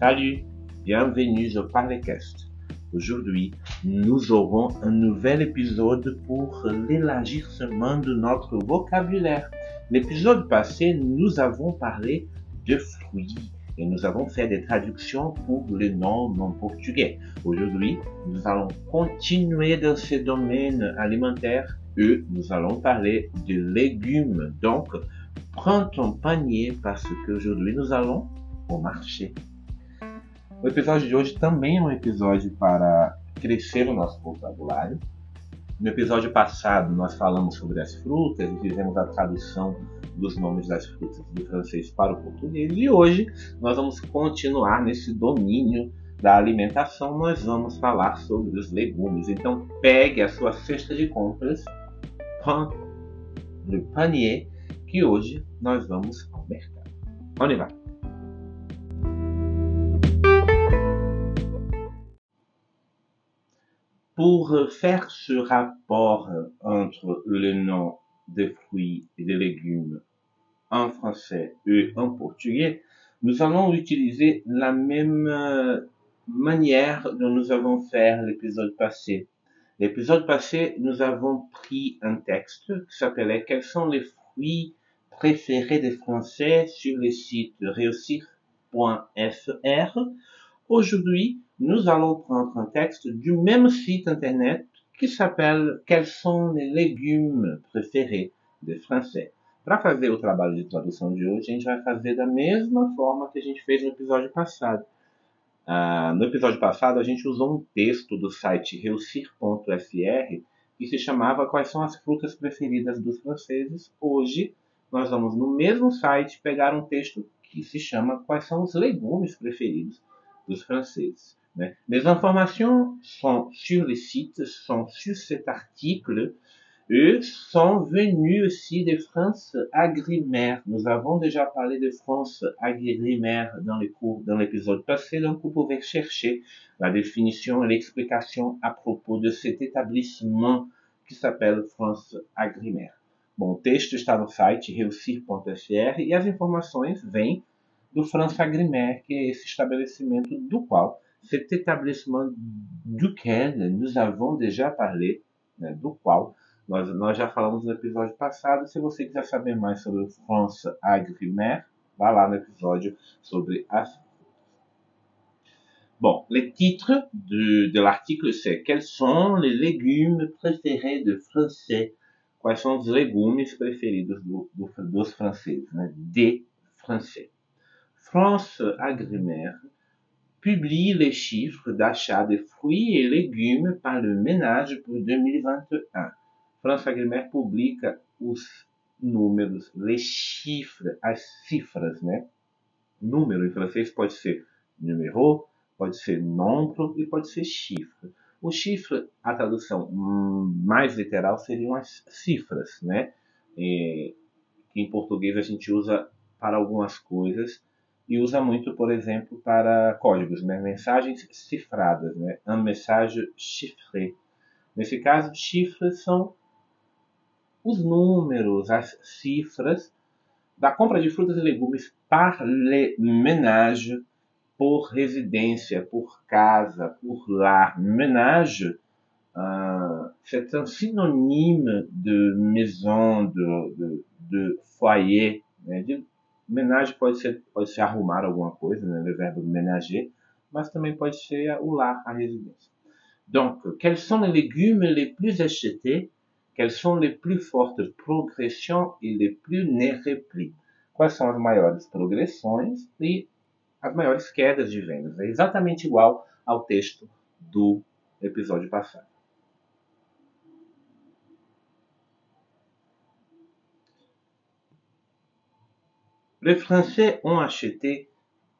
Salut, bienvenue au Parlecast. Aujourd'hui, nous aurons un nouvel épisode pour l'élargissement de notre vocabulaire. L'épisode passé, nous avons parlé de fruits et nous avons fait des traductions pour les noms non portugais. Aujourd'hui, nous allons continuer dans ce domaine alimentaire et nous allons parler de légumes. Donc, prends ton panier parce qu'aujourd'hui nous allons ao marché. O episódio de hoje também é um episódio para crescer o nosso vocabulário. No episódio passado, nós falamos sobre as frutas e fizemos a tradução dos nomes das frutas do francês para o português. E hoje nós vamos continuar nesse domínio da alimentação. Nós vamos falar sobre os legumes. Então, pegue a sua cesta de compras, pain le panier, que hoje nós vamos ao mercado. Onde vai? Pour faire ce rapport entre le nom des fruits et des légumes en français et en portugais, nous allons utiliser la même euh, manière dont nous avons fait l'épisode passé. L'épisode passé, nous avons pris un texte qui s'appelait Quels sont les fruits préférés des Français sur le site réussir.fr. Aujourd'hui, nous allons prendre un texte du même site internet qui s'appelle Quels sont les légumes préférés des Français? Para fazer o trabalho de tradução de hoje, a gente vai fazer da mesma forma que a gente fez no episódio passado. Ah, no episódio passado, a gente usou um texto do site reucir.fr que se chamava Quais são as frutas preferidas dos franceses. Hoje, nós vamos no mesmo site pegar um texto que se chama Quais são os legumes preferidos dos franceses. Les informations sont sur le site, sont sur cet article, et sont venues aussi de France Agrimaire. Nous avons déjà parlé de France Agrimaire dans les l'épisode passé, donc vous pouvez chercher la définition et l'explication à propos de cet établissement qui s'appelle France Agrimaire. Bom, o texto está no site reucir.fr e as informações vêm do France Agrimaire, que é esse estabelecimento do qual cet établissement duquel nous avons déjà parlé, né, do qual nós, nós já falamos no episódio passado. Se você quiser saber mais France Agrimaire, vá lá no episódio sobre as Bon, le titre de, l'article c'est Quels sont les légumes préférés de Français? Quais são os legumes preferidos do, do, dos Français. France Agrimaire publie les chiffres d'achat de fruits et légumes par le ménage pour 2021. France Agrimaire publica os números, les chiffres, as cifras, né? Número em francês pode ser numéro, pode ser nombre e pode ser chiffre. O chifre, a tradução mais literal seriam as cifras, né? E, que em português a gente usa para algumas coisas e usa muito, por exemplo, para códigos, né? mensagens cifradas, né? un message chiffré. Nesse caso, chifres são os números, as cifras da compra de frutas e legumes par le ménage, por residência, por casa, por lar. Ménage, uh, c'est un synonyme de maison, de, de, de foyer, né? de Menage pode ser, pode ser arrumar alguma coisa, né, le verbe ménager, mas também pode ser o lar, a residência. Donc, quels sont les légumes les plus achetés? Quelles sont les plus fortes progressions et les plus replis? Quais são as maiores progressões e as maiores quedas de vendas? É exatamente igual ao texto do episódio passado. Les Français ont acheté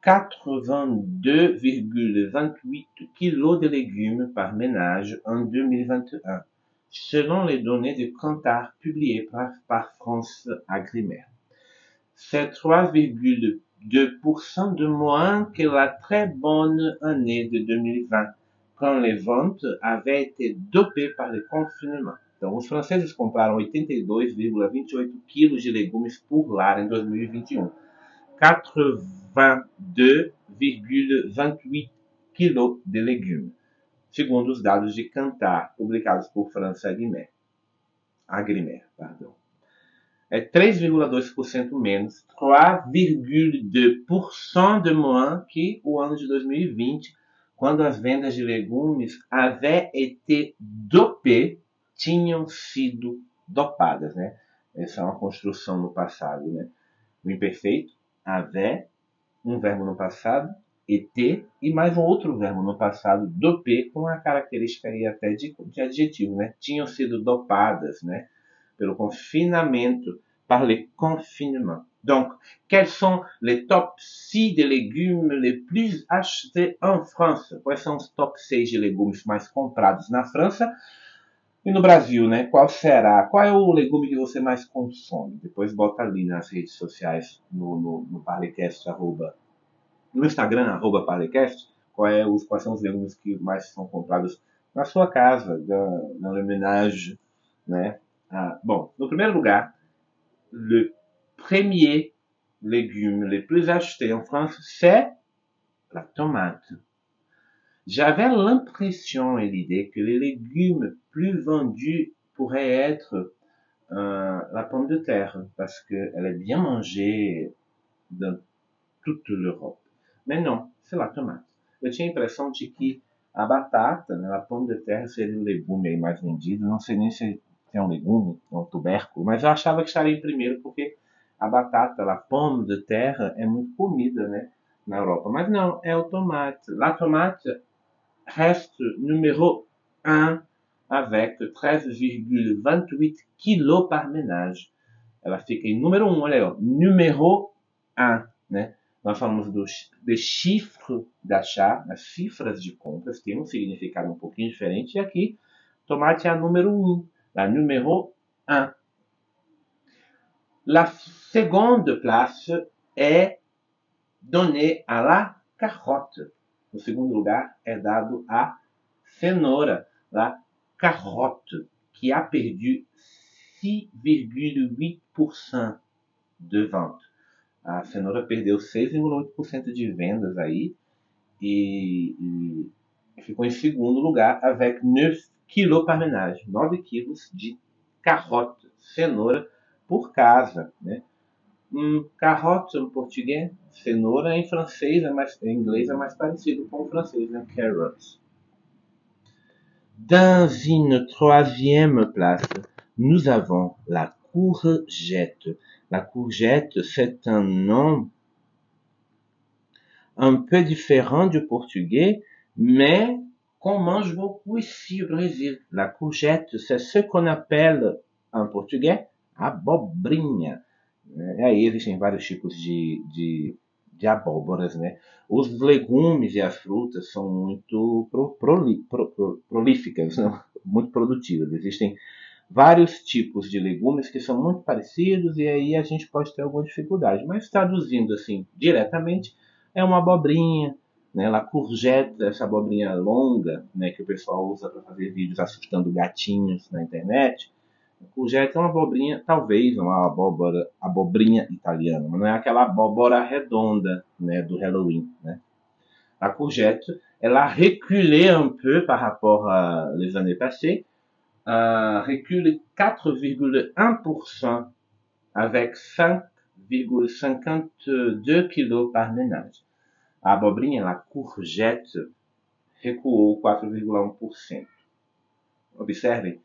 82,28 kg de légumes par ménage en 2021, selon les données de Kantar publiées par, par France Agrimaire. C'est 3,2% de moins que la très bonne année de 2020, quand les ventes avaient été dopées par le confinement. Então, os franceses compraram 82,28 quilos de legumes por lar em 2021, 82,28 kg de legumes, segundo os dados de Cantar, publicados por França Agrimer. Agrimer pardon. É 3,2% menos, 3,2% de moins que o ano de 2020, quando as vendas de legumes avaient été dopées, tinham sido dopadas, né? Essa é uma construção no passado, né? O imperfeito, avait, um verbo no passado, et, e mais um outro verbo no passado, dopé, com a característica aí até de, de adjetivo, né? Tinham sido dopadas, né? Pelo confinamento, par le confinement. Donc, quels sont les top 6 de légumes les plus achetés en France? Quais são os top 6 de legumes mais comprados na França? E no Brasil, né? Qual será? Qual é o legume que você mais consome? Depois bota ali nas redes sociais, no, no, no Parlecast, arroba, no Instagram, arroba Parlecast, qual é os, quais são os legumes que mais são comprados na sua casa, da, na homenagem, né? Ah, bom, no primeiro lugar, le premier légume le plus acheté en France, c'est la tomate. J'avais l'impression et l'idée que les légumes plus vendus pourraient être euh, la pomme de terre, parce qu'elle est bien mangée dans toute l'Europe. Mais non, c'est la tomate. Eu tinha a impressão de que a batata, né, a pomme de terre, seria o legume mais vendido. Não sei nem se é um legume, um tubérculo, mas eu achava que estaria em primeiro porque a batata, a pomme de terre, é muito comida, né, na Europa. Mas não, é o tomate. La tomate reste numéro 1 avec 13,28 kg par ménage. Ela fica em número 1, olha aí, ó, número 1, né? Nós falamos dos, de chiffres d'achat, as cifras de compras, tem um significado um pouquinho diferente, e aqui, tomate é a número 1, la número 1. La seconde place est donnée à la carotte. No segundo lugar é dado a cenoura, la carotte, que a perdu 6,8% de vente. A cenoura perdeu 6,8% de vendas aí e, e, ficou em segundo lugar avec 9 kg par ménage, 9 quilos de carotte, cenoura por casa, né? Um, carotte em português, cenoura em francês, é mais, em inglês é mais parecido com o francês, né? Carrots. Dans une troisième place, nous avons la courgette. La courgette, c'est un nom un peu différent du portugais, mais qu'on mange beaucoup ici au Brésil. La courgette, c'est ce qu'on appelle en português abobrinha. E aí existem vários tipos de, de, de abóboras, né? Os legumes e as frutas são muito pro, pro, pro, prolíficas, não? muito produtivas. Existem vários tipos de legumes que são muito parecidos e aí a gente pode ter alguma dificuldade. Mas traduzindo assim diretamente, é uma abobrinha, né? La courgette, essa abobrinha longa, né? Que o pessoal usa para fazer vídeos assustando gatinhos na internet. Courgette é uma abobrinha, talvez uma abóbora, abobrinha italiana, mas não é aquela abóbora redonda, né, do Halloween, né? La courgette, elle a reculé un peu par rapport à les années passées, euh, recule 4,1% avec 5,52 kg par ménage. A abobrinha, la courgette, recuou 4,1%. Observem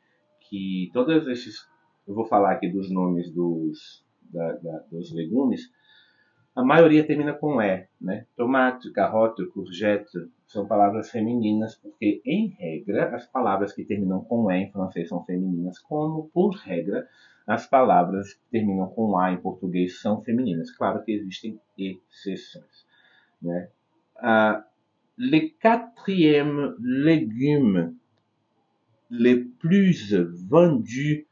que todos esses, eu vou falar aqui dos nomes dos, da, da, dos legumes, a maioria termina com E, né? Tomate, carrota, courgette são palavras femininas, porque em regra as palavras que terminam com E em francês são femininas, como por regra as palavras que terminam com A em português são femininas. Claro que existem exceções, né? Uh, le quatrième légume les plus vendus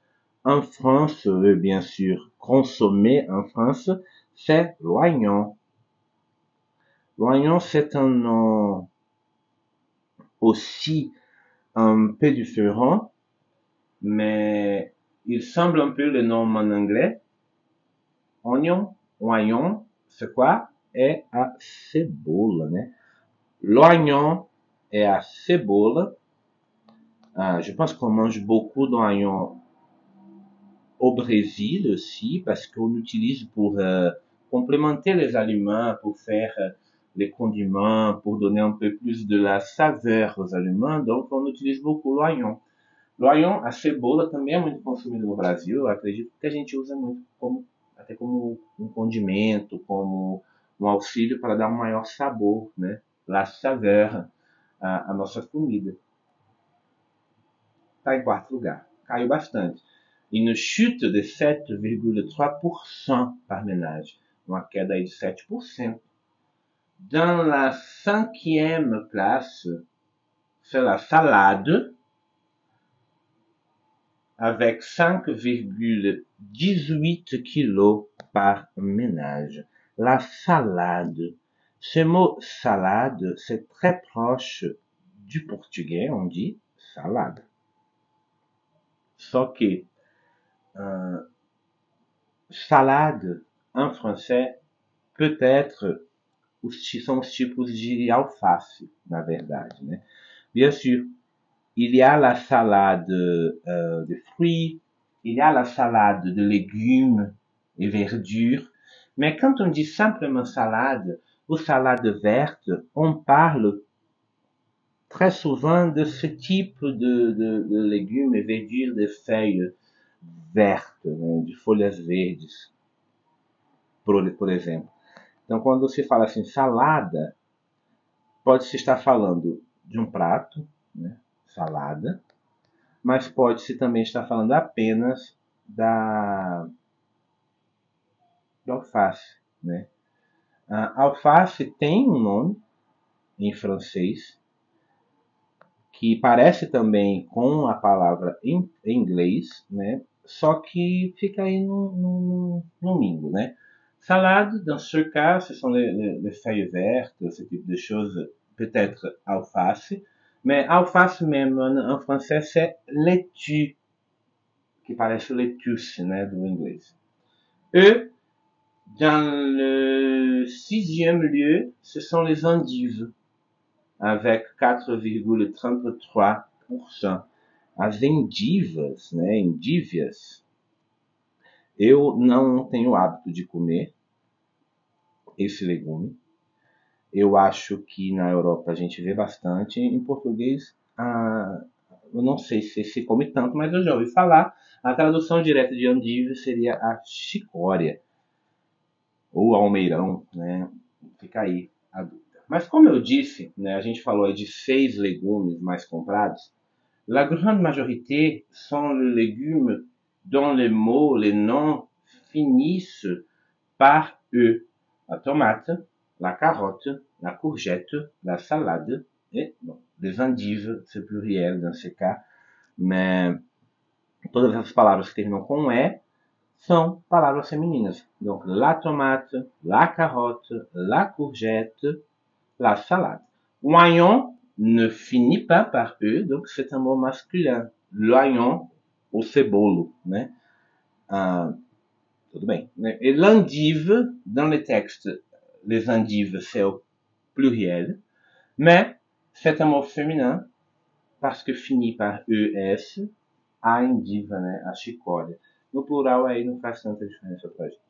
en France, et bien sûr consommés en France, c'est l'oignon. L'oignon, c'est un nom aussi un peu différent, mais il semble un peu le nom en anglais. Oignon, oignon, c'est quoi? É a cebola, né? L'oignon é a cebola. Ah, je pense qu'on mange beaucoup d'oignons au Brésil aussi, parce qu'on utilise pour euh, complémenter les aliments, pour faire euh, les condiments, pour donner un peu plus de la saveur aux aliments. Donc, on utilise beaucoup l'oignon. L'oignon, a cebola também é muito consumida no Brasil. Eu acredito que a gente usa muito como até como um condimento, como um auxílio para dar um maior sabor? La saveur à, à nossa comida. Está em quarto lugar. Caiu bastante. Une chute de 7,3% par ménage. Uma queda de 7%. Dans la cinquième place, c'est la salade, avec 5,18 kg par ménage. La salade. Ce mot salade, c'est très proche du portugais, on dit salade. Só que salade en français peut être são os tipos de alface, na verdade? Bien sûr, il y a la salade euh, de fruits, il y a la salade de légumes et verdures, mais quand on dit simplement salade ou salade verte, on parle très souvent de ce type de, de, de légumes et verdures de feuilles vertes, né, de folhas verdes, por, por exemplo. Então, quando você fala assim, salada, pode-se estar falando de um prato, né? salada, mas pode-se também estar falando apenas da, da alface. Né? A alface tem um nome em francês que parece também com a palavra em, inglês, né? só que fica aí no, no, no né? Salade, dans ce cas, ce sont les, les, les, feuilles vertes, ce type de choses, peut-être alface. Mais alface même, en, en français, c'est laitue, qui parece lettuce, né, do inglês. E, dans le sixième lieu, ce sont les endives, avec 4,33%. As endivas, né, endívias, Eu não tenho hábito de comer esse legume. Eu acho que na Europa a gente vê bastante. Em português, ah, eu não sei se se come tanto, mas eu já ouvi falar. A tradução direta de andívio seria a chicória ou almeirão, né? Fica aí a dúvida. Mas como eu disse, né, a gente falou aí de seis legumes mais comprados. La grande majorité sont les légumes dont les mots, les noms finissent par E. La tomate, la carotte, la courgette, la salade et bon, les endives, c'est pluriel dans ce cas, mais todas as palavras que terminam com E são palavras femininas. Donc, la tomate, la carotte, la courgette, la salade. Oignon ne finit pas par E, donc c'est un mot masculin. L'oignon o cebolo, né? Tudo? Et l'endive, dans le texte, les endives, c'est au pluriel, mais c'est un mot féminin parce que finit par ES, a endiva, né? A chicória. No plural aí não faz tanta diferença pra gente.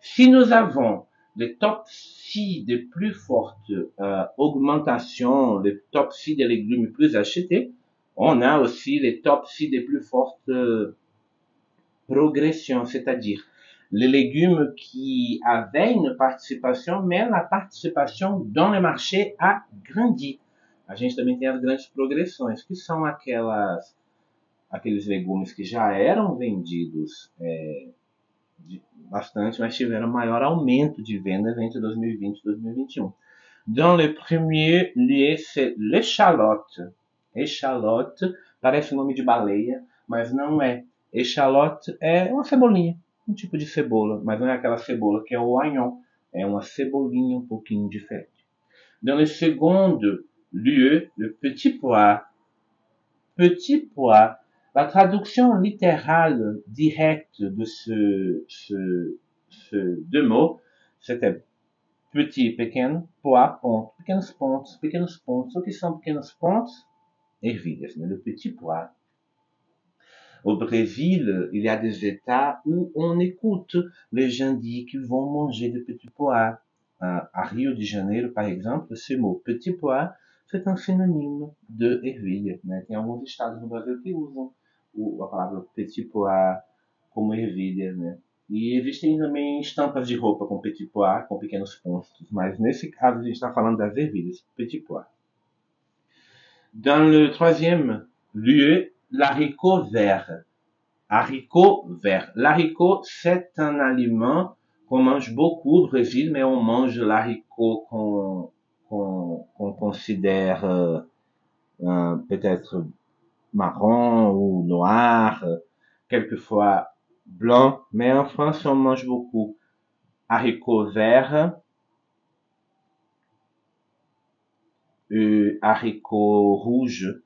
Si nous avons les top 6 des plus fortes euh, augmentations, les top 6 des légumes plus achetés, on a aussi les top 6 des plus fortes euh, progressions, c'est-à-dire les légumes qui avaient une participation, mais la participation dans le marché a grandi. A gente também tem as grandes progressões, que são aquelas, aqueles legumes que já eram vendidos é, de, bastante, mas tiveram maior aumento de vendas entre 2020 e 2021. Dans le premier lieu, c'est l'échalote. Echalote parece nome de baleia, mas não é. Echalote é uma cebolinha, um tipo de cebola, mas não é aquela cebola que é o oignon, é uma cebolinha um pouquinho diferente. Dans le second lieu, le petit pois. Petit pois, la traduction littérale directe de ce, ce, ce deux mots, C'était petit, pequeno, pois, ponto. Pequenos pontos, pequenos pontos. O que são pequenos pontos? Ervilhas, né? Le petit pois. Au Brésil, il y a des États où on écoute les gens dire qu'ils vont manger des petits pois. À Rio de Janeiro, par exemple, ce mot petit pois, c'est un synonyme de ervilha. Né? Tem alguns estados no Brasil que usam a palavra petit pois como ervilha. Né? E existem também estampas de roupa com petit pois, com pequenos pontos, mas nesse caso a gente está falando das ervilhas, petit pois. Dans le troisième lieu, l'haricot vert. Haricot vert. L'haricot, c'est un aliment qu'on mange beaucoup au Brésil, mais on mange l'haricot qu'on qu'on considère euh, peut-être marron ou noir, quelquefois blanc, mais en France on mange beaucoup haricots verts, et haricots rouges,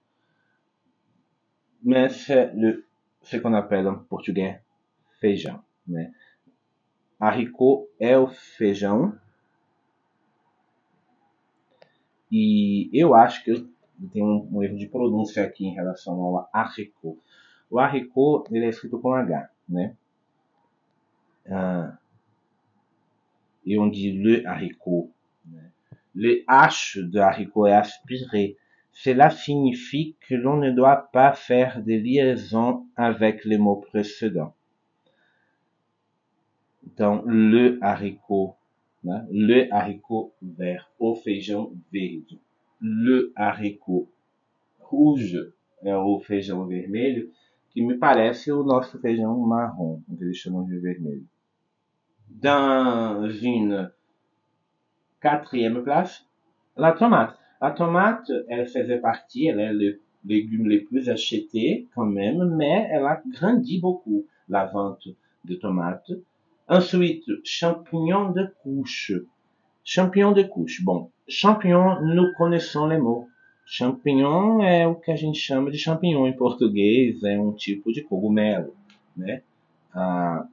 mais c'est le ce qu'on appelle en portugais feijão, né? Haricot é o feijão e eu acho que eu tenho um, um erro de pronúncia aqui em relação ao haricot. O haricot ele é escrito com H, né? Ah, et on dit le haricot. Le H de haricot est aspiré. Cela signifie que l'on ne doit pas faire de liaison avec les mots précédents. Então, le haricot, le haricot vert, o feijão verde. Le haricot rouge é o feijão vermelho, que me parece o nosso feijão marrom, que eles chamam de vermelho. Dans une quatrième place, la tomate. La tomate, elle faisait partie, elle est le légume le plus acheté quand même, mais elle a grandi beaucoup, la vente de tomates. Ensuite, champignons de couche. Champignons de couche. Bon, champignons, nous connaissons les mots. Champignon é o que a gente chama de champignon em português, é um tipo de cogumelo, né? Ah,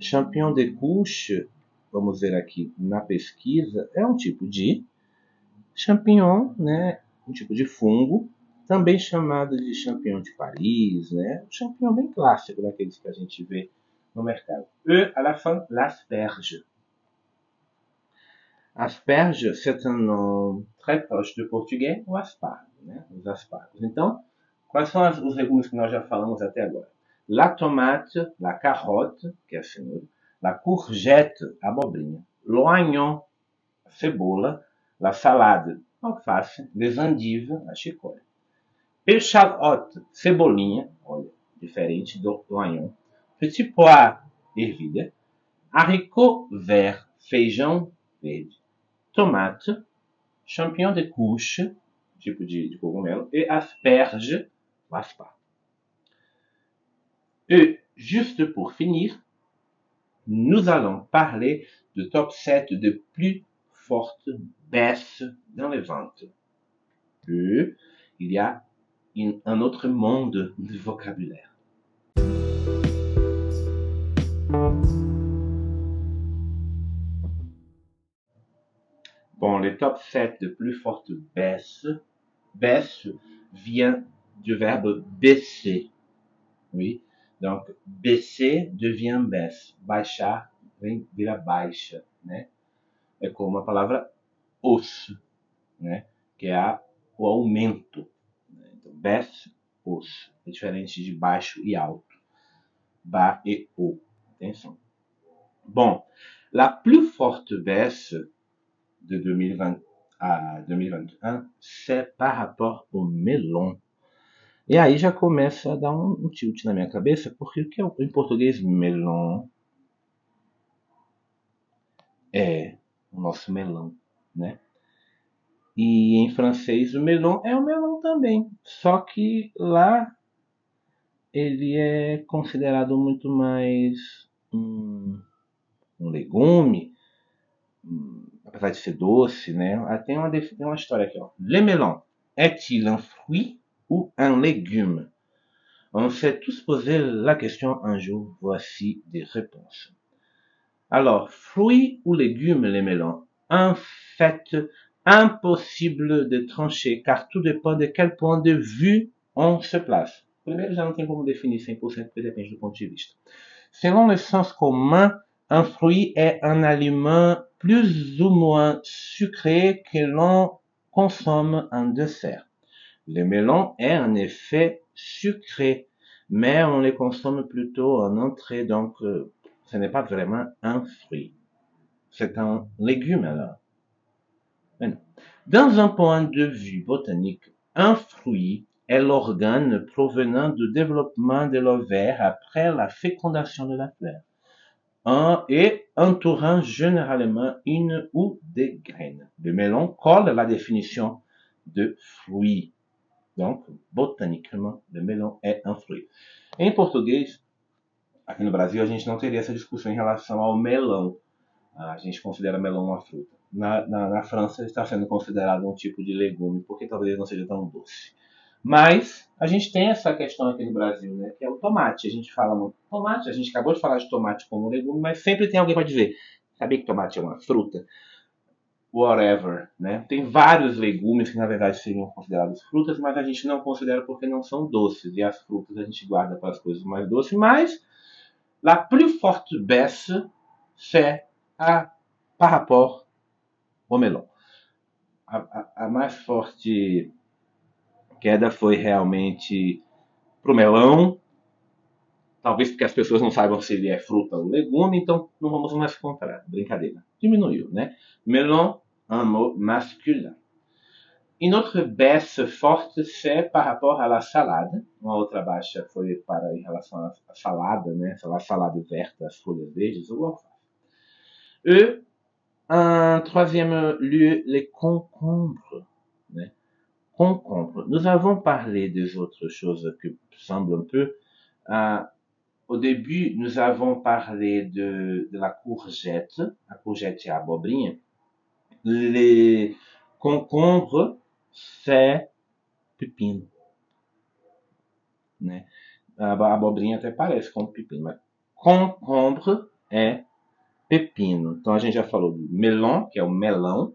champignon de couche, vamos ver aqui na pesquisa, é um tipo de champignon, né? Um tipo de fungo, também chamado de champignon de Paris, né? Um champignon bem clássico daqueles que a gente vê no mercado. E, à la fin, l'asperge. Asperge, c'est un nom très proche do português, o aspargo, né? Os aspargos. Então, quais são as, os legumes que nós já falamos até agora? La tomate, la carotte, que é a cenoura, la courgette, abobrinha, l'oignon, cebola, la salade, alface, les endives, a chicória. Échalote, cebolinha, olha, diferente do oignon. Petit pois, ervilha. Haricot vert, feijão verde tomate, champignon de couche, tipo de, de cogumelo, e asperge, o aspargo. Et juste pour finir, nous allons parler de top 7 de plus fortes baisses dans les ventes. Et il y a un autre monde de vocabulaire. Bon, le top 7 de plus forte baisse, baisse vient du verbe baisser. Oui. Donc, baisser devient baisse. Baixar vem, vira baixa, né? É como a palavra osso, né? Que é o aumento. Né? Então, baisse, osso. É diferente de baixo e alto. Ba e o. Atenção. Bon, la plus forte baisse de 2020 a 2021, c'est par rapport au melon. E aí já começa a dar um, um tilt na minha cabeça, porque o que é em português melon é o nosso melão, né? E em francês o melon é o melão também, só que lá ele é considerado muito mais um, um legume, né? Le melon est-il un fruit ou un légume? On s'est tous posé la question un jour, voici des réponses. Alors, fruits ou légumes, les melons En fait, impossible de trancher, car tout dépend de quel point de vue on se place. Primeiro, já não tem como definir 100%, porque depende do ponto de vista. Selon le sens commun, un fruit est un aliment plus ou moins sucré que l'on consomme en dessert. Le melon est en effet sucré, mais on les consomme plutôt en entrée, donc euh, ce n'est pas vraiment un fruit. C'est un légume alors. Dans un point de vue botanique, un fruit est l'organe provenant du développement de l'ovaire après la fécondation de la fleur, un, et entourant généralement une ou des graines. Le melon colle la définition de fruit. Donc, botaniquement, le melon é um fruit. Em português, aqui no Brasil, a gente não teria essa discussão em relação ao melão. A gente considera melão uma fruta. Na, na, na França, está sendo considerado um tipo de legume, porque talvez não seja tão doce. Mas a gente tem essa questão aqui no Brasil, né? Que é o tomate. A gente fala muito tomate, a gente acabou de falar de tomate como legume, mas sempre tem alguém para dizer: sabia que tomate é uma fruta? Whatever, né? Tem vários legumes que na verdade seriam considerados frutas, mas a gente não considera porque não são doces. E as frutas a gente guarda para as coisas mais doces. Mas la plus forte baisse, c'est a par rapport au melon. A, a, a mais forte queda foi realmente pro melão. Talvez porque as pessoas não saibam se ele é fruta ou legume, então não vamos mais comprar. Brincadeira. Diminuiu, né? Melon, un mot masculin. Une autre baisse forte, c'est par rapport à la salade. Uma outra baixa foi para em relação à salada, né? A salada verte, as folhas verdes ou alface. E, en troisième lieu, les concombres. Concombre. Nous avons parlé des autres choses qui semblent un peu. Euh, au début, nous avons parlé de, la courgette, a courgette e a abobrinha. Les concombres, c'est pepino. Né? A abobrinha até parece com pepino, mas concombre é pepino. Então a gente já falou do melon, que é o melão,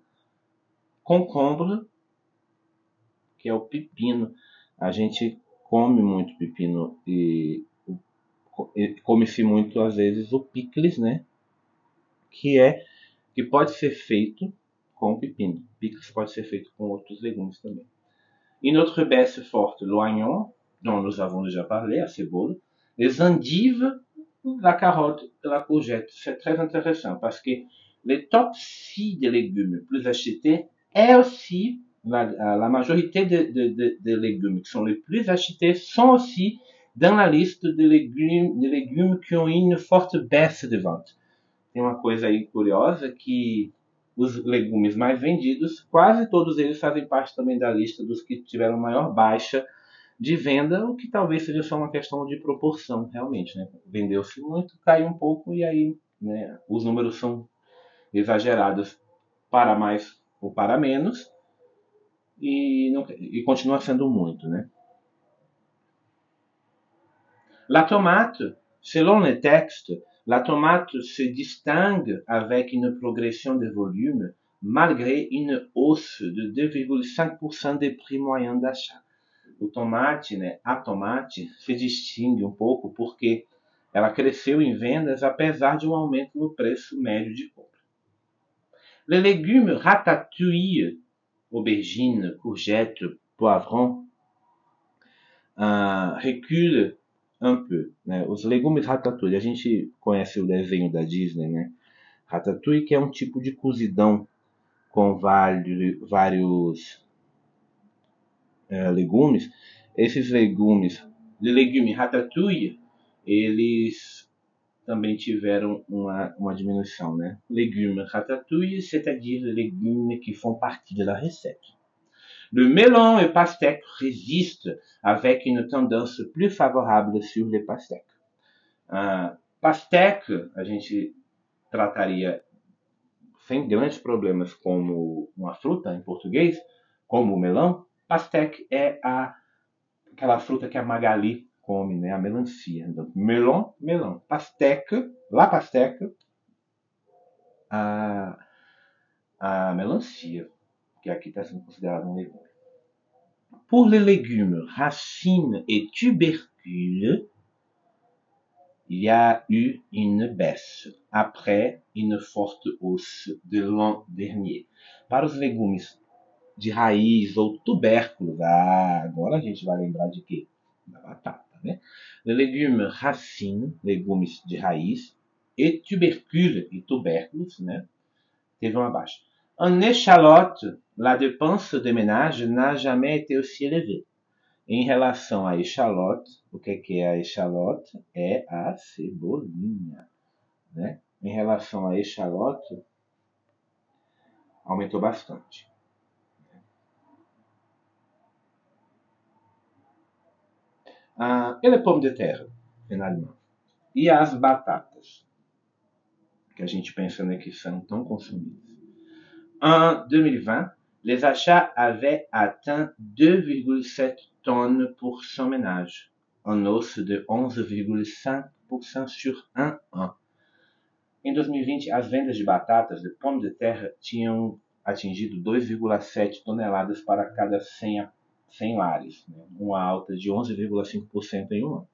concombre que é o pepino. A gente come muito pepino e, come-se muito às vezes o picles, né? Que é que pode ser feito com pepino. Picles pode ser feito com outros legumes também. E notre baisse forte, l'oignon, dont nous avons déjà parlé, a cebola, les endives, la carotte la courgette. C'est très intéressant parce que les top 6 des légumes plus achetés est aussi la, la majorité des de, de, de, légumes qui sont les plus achetés sont aussi dans la liste de légumes, de légumes qui ont une forte baisse de vente. Tem uma coisa aí curiosa que os legumes mais vendidos, quase todos eles fazem parte também da lista dos que tiveram maior baixa de venda, o que talvez seja só uma questão de proporção, realmente. Né? Vendeu-se muito, caiu um pouco e aí né, os números são exagerados para mais ou para menos e, não, e continua sendo muito, né? La tomate, selon le texte, la tomate se distingue avec une progression de volume malgré une hausse de 2,5% des prix moyens d'achat. O tomate, né, a tomate, se distingue um pouco porque ela cresceu em vendas apesar de um aumento no preço médio de compra. Le légume ratatouille aubergine, courgette, poivron, uh, recule un peu. Né? Os legumes ratatouille, a gente conhece o desenho da Disney, né? Ratatouille que é um tipo de cozidão com vários, é, legumes. Esses legumes, legume ratatouille, eles também tiveram uma, uma diminuição, né? Légumes ratatouille, c'est-à-dire les légumes qui font partie de la recette. Le melon et pastèque résistent avec une tendance plus favorable sur les pastèques. Uh, pastèque, a gente trataria sem grandes problemas como uma fruta em português, como o melão. Pastèque é a, aquela fruta que a Magali come, né? A melancia. Então, melon, melão. Pasteca, la pasteca, a, a melancia, que aqui está sendo considerado um legume. Pour les légumes, racines et tubercules, il y a eu une baisse, après une forte hausse de l'an dernier. Para os legumes de raiz ou tubérculos, ah, agora a gente vai lembrar de quê? Da batata, né? Les légumes racines, legumes de raiz, et tubercules e tubérculos, né? Teve uma baixa. En échalote, la dépense de ménage n'a jamais été aussi élevée. Em relação à échalote, o que é a échalote? É a cebolinha. Né? Em relação à échalote, aumentou bastante. Ah, e le pomme de terre, finalement. E as batatas, que a gente pensa né, que são tão consumidas. En 2020, les achats avaient atteint 2,7 tonnes pour 100 ménages, en hausse de 11,5% sur un an. Em 2020, as vendas de batatas de pomme de terra tinham atingido 2,7 toneladas para cada 100, 100 lares, né? uma alta de 11,5% em um ano.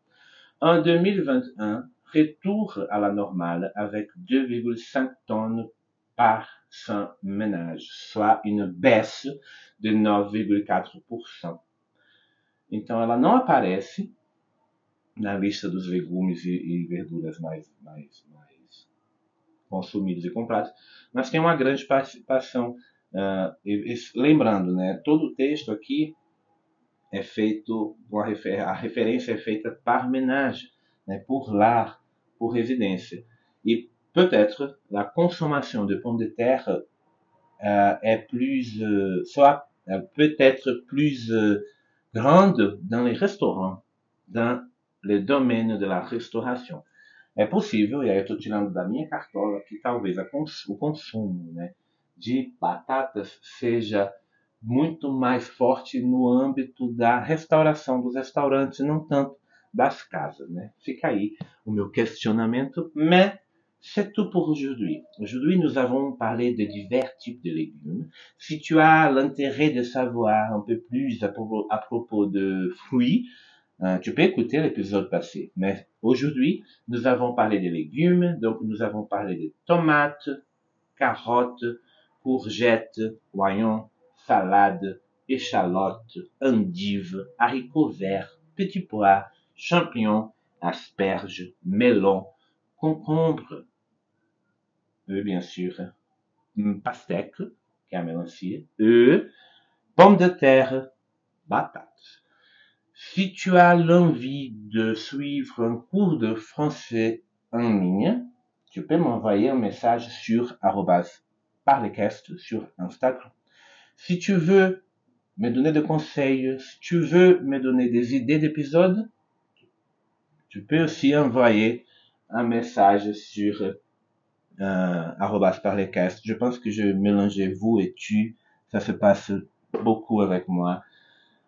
En 2021, retour à la normale avec 2,5 tonnes par 100 ménages, soit une baisse de 9,4%. Então, ela não aparece na lista dos legumes e, e verduras mais, mais, mais consumidos e comprados, mas tem uma grande participação. Uh, e, e, lembrando, né, todo o texto aqui é feito, refer, a referência é feita par ménage, né, por lar, por résidence. Et peut-être la consommation de pommes de terre euh, est plus, euh, soit euh, peut-être plus euh, grande dans les restaurants, dans le domaine de la restauration. É possível, e aí eu estou tirando da minha cartola, que talvez cons o consumo né, de batatas seja muito mais forte no âmbito da restauração dos restaurantes, não tanto das casas, né? Fica aí o meu questionamento, mais c'est tout pour aujourd'hui. Aujourd'hui, nous avons parlé de divers types de légumes. Si tu as l'intérêt de savoir un peu plus à propos, à propos de fruits, euh, tu peux écouter l'épisode passé. Mais aujourd'hui, nous avons parlé des légumes, donc nous avons parlé de tomates, carottes, courgettes, voyons, salades, échalotes, endives, haricots verts, petits pois, champignons, asperges, melons, concombres, e bien sûr, pastèque, que é a melancia, e pommes de terre, batates. Si tu as l'envie de suivre un cours de français en ligne, tu peux m'envoyer un message sur parlecast sur Instagram. Si tu veux me donner des conseils, si tu veux me donner des idées d'épisodes, tu peux aussi envoyer un message sur euh, parlecast. Je pense que je mélangeais vous et tu. Ça se passe beaucoup avec moi.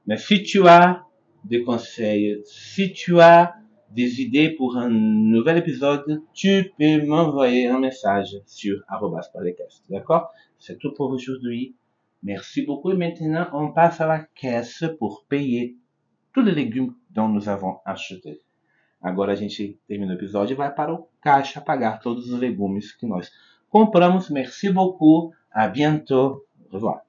Mais si tu as des conseils, si tu as des idées pour un nouvel épisode, tu peux m'envoyer un message sur parlecast. D'accord? C'est tout pour aujourd'hui. Merci beaucoup. Et maintenant, on passe à la caisse pour payer tous les légumes dont nous avons acheté. Agora a gente termina o episódio e vai para o caixa pagar todos os legumes que nós compramos. Merci beaucoup. À bientôt. Au revoir.